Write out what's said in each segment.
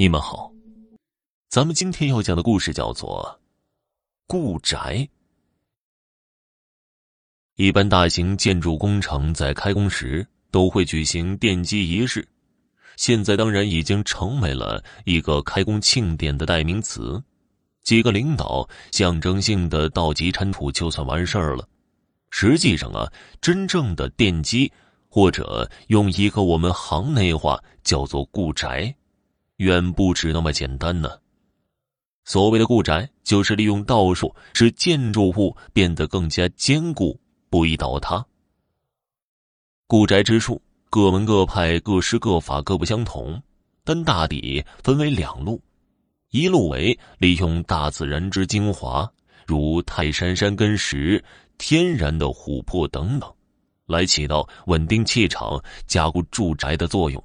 你们好，咱们今天要讲的故事叫做《故宅》。一般大型建筑工程在开工时都会举行奠基仪式，现在当然已经成为了一个开工庆典的代名词。几个领导象征性的倒几铲土就算完事儿了。实际上啊，真正的奠基，或者用一个我们行内话叫做“故宅”。远不止那么简单呢。所谓的故宅，就是利用道术使建筑物变得更加坚固，不易倒塌。故宅之术，各门各派、各施各法，各不相同，但大抵分为两路：一路为利用大自然之精华，如泰山山根石、天然的琥珀等等，来起到稳定气场、加固住宅的作用；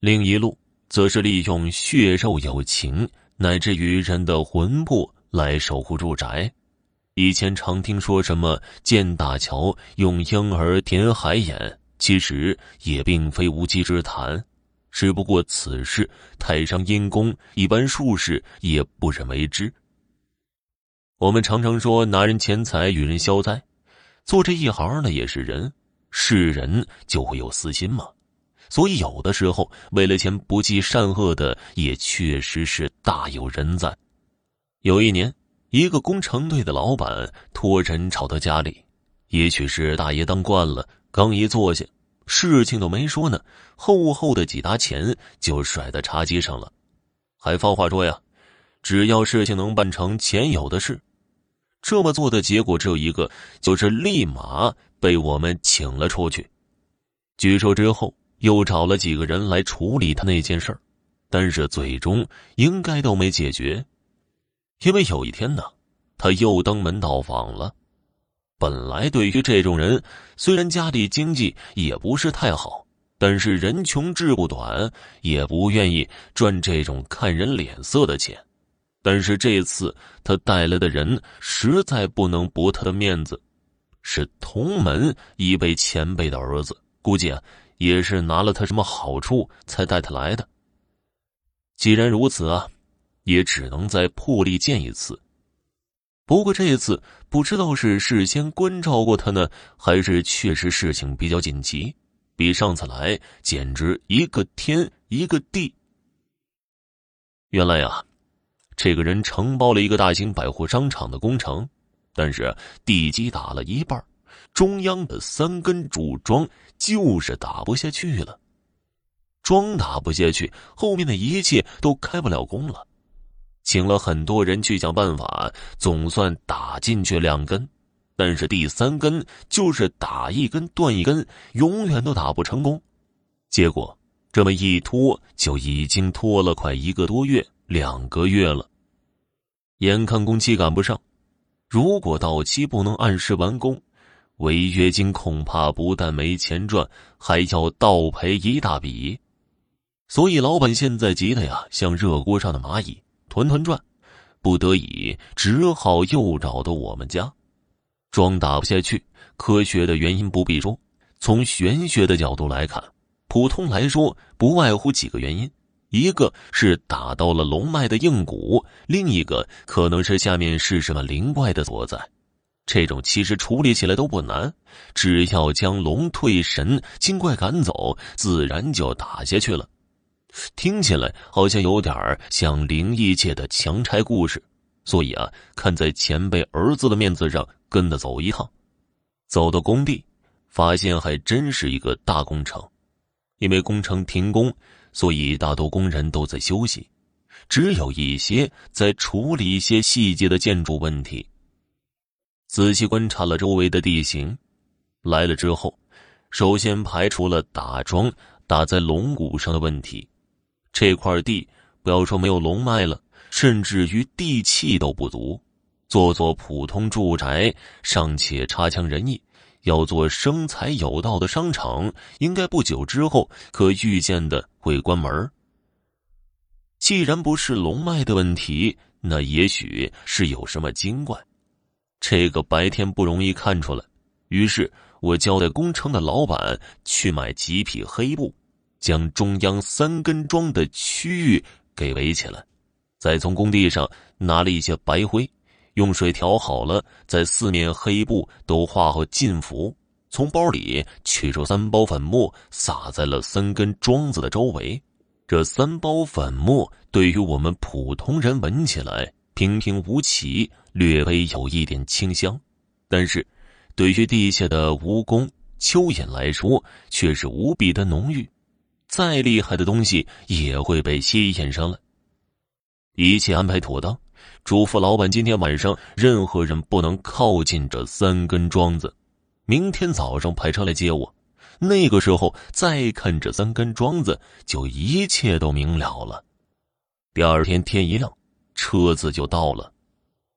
另一路。则是利用血肉友情，乃至于人的魂魄来守护住宅。以前常听说什么建大桥用婴儿填海眼，其实也并非无稽之谈。只不过此事太上阴功，一般术士也不忍为之。我们常常说拿人钱财与人消灾，做这一行的也是人，是人就会有私心嘛。所以，有的时候为了钱不计善恶的，也确实是大有人在。有一年，一个工程队的老板托人找到家里，也许是大爷当惯了，刚一坐下，事情都没说呢，厚厚的几沓钱就甩在茶几上了，还放话说呀：“只要事情能办成，钱有的是。”这么做的结果只有一个，就是立马被我们请了出去。据说之后。又找了几个人来处理他那件事儿，但是最终应该都没解决，因为有一天呢，他又登门到访了。本来对于这种人，虽然家里经济也不是太好，但是人穷志不短，也不愿意赚这种看人脸色的钱。但是这次他带来的人实在不能驳他的面子，是同门一辈前辈的儿子，估计啊。也是拿了他什么好处才带他来的。既然如此啊，也只能再破例见一次。不过这一次不知道是事先关照过他呢，还是确实事情比较紧急，比上次来简直一个天一个地。原来呀，这个人承包了一个大型百货商场的工程，但是地基打了一半。中央的三根主桩就是打不下去了，桩打不下去，后面的一切都开不了工了。请了很多人去想办法，总算打进去两根，但是第三根就是打一根断一根，永远都打不成功。结果这么一拖，就已经拖了快一个多月、两个月了。眼看工期赶不上，如果到期不能按时完工。违约金恐怕不但没钱赚，还要倒赔一大笔，所以老板现在急得呀像热锅上的蚂蚁，团团转，不得已只好又找到我们家。装打不下去，科学的原因不必说，从玄学的角度来看，普通来说不外乎几个原因：一个是打到了龙脉的硬骨，另一个可能是下面是什么灵怪的所在。这种其实处理起来都不难，只要将龙退神、精怪赶走，自然就打下去了。听起来好像有点像灵异界的强拆故事，所以啊，看在前辈儿子的面子上，跟他走一趟。走到工地，发现还真是一个大工程。因为工程停工，所以大多工人都在休息，只有一些在处理一些细节的建筑问题。仔细观察了周围的地形，来了之后，首先排除了打桩打在龙骨上的问题。这块地不要说没有龙脉了，甚至于地气都不足。做做普通住宅尚且差强人意，要做生财有道的商场，应该不久之后可预见的会关门。既然不是龙脉的问题，那也许是有什么精怪。这个白天不容易看出来，于是我交代工程的老板去买几匹黑布，将中央三根桩的区域给围起来，再从工地上拿了一些白灰，用水调好了，在四面黑布都画好禁符，从包里取出三包粉末，撒在了三根桩子的周围。这三包粉末对于我们普通人闻起来平平无奇，略微有一点清香，但是，对于地下的蜈蚣、蚯蚓来说却是无比的浓郁。再厉害的东西也会被吸引上来。一切安排妥当，嘱咐老板今天晚上任何人不能靠近这三根桩子，明天早上派车来接我。那个时候再看这三根桩子，就一切都明了了。第二天天一亮，车子就到了，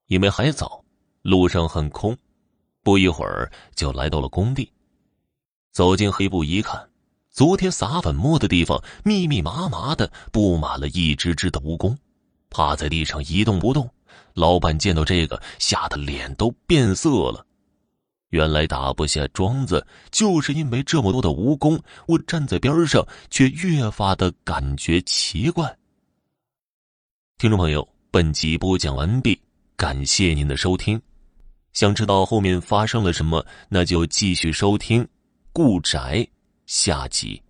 因为还早，路上很空，不一会儿就来到了工地。走进黑布一看。昨天撒粉末的地方，密密麻麻的布满了一只只的蜈蚣，趴在地上一动不动。老板见到这个，吓得脸都变色了。原来打不下桩子，就是因为这么多的蜈蚣。我站在边上，却越发的感觉奇怪。听众朋友，本集播讲完毕，感谢您的收听。想知道后面发生了什么，那就继续收听《故宅》。下集。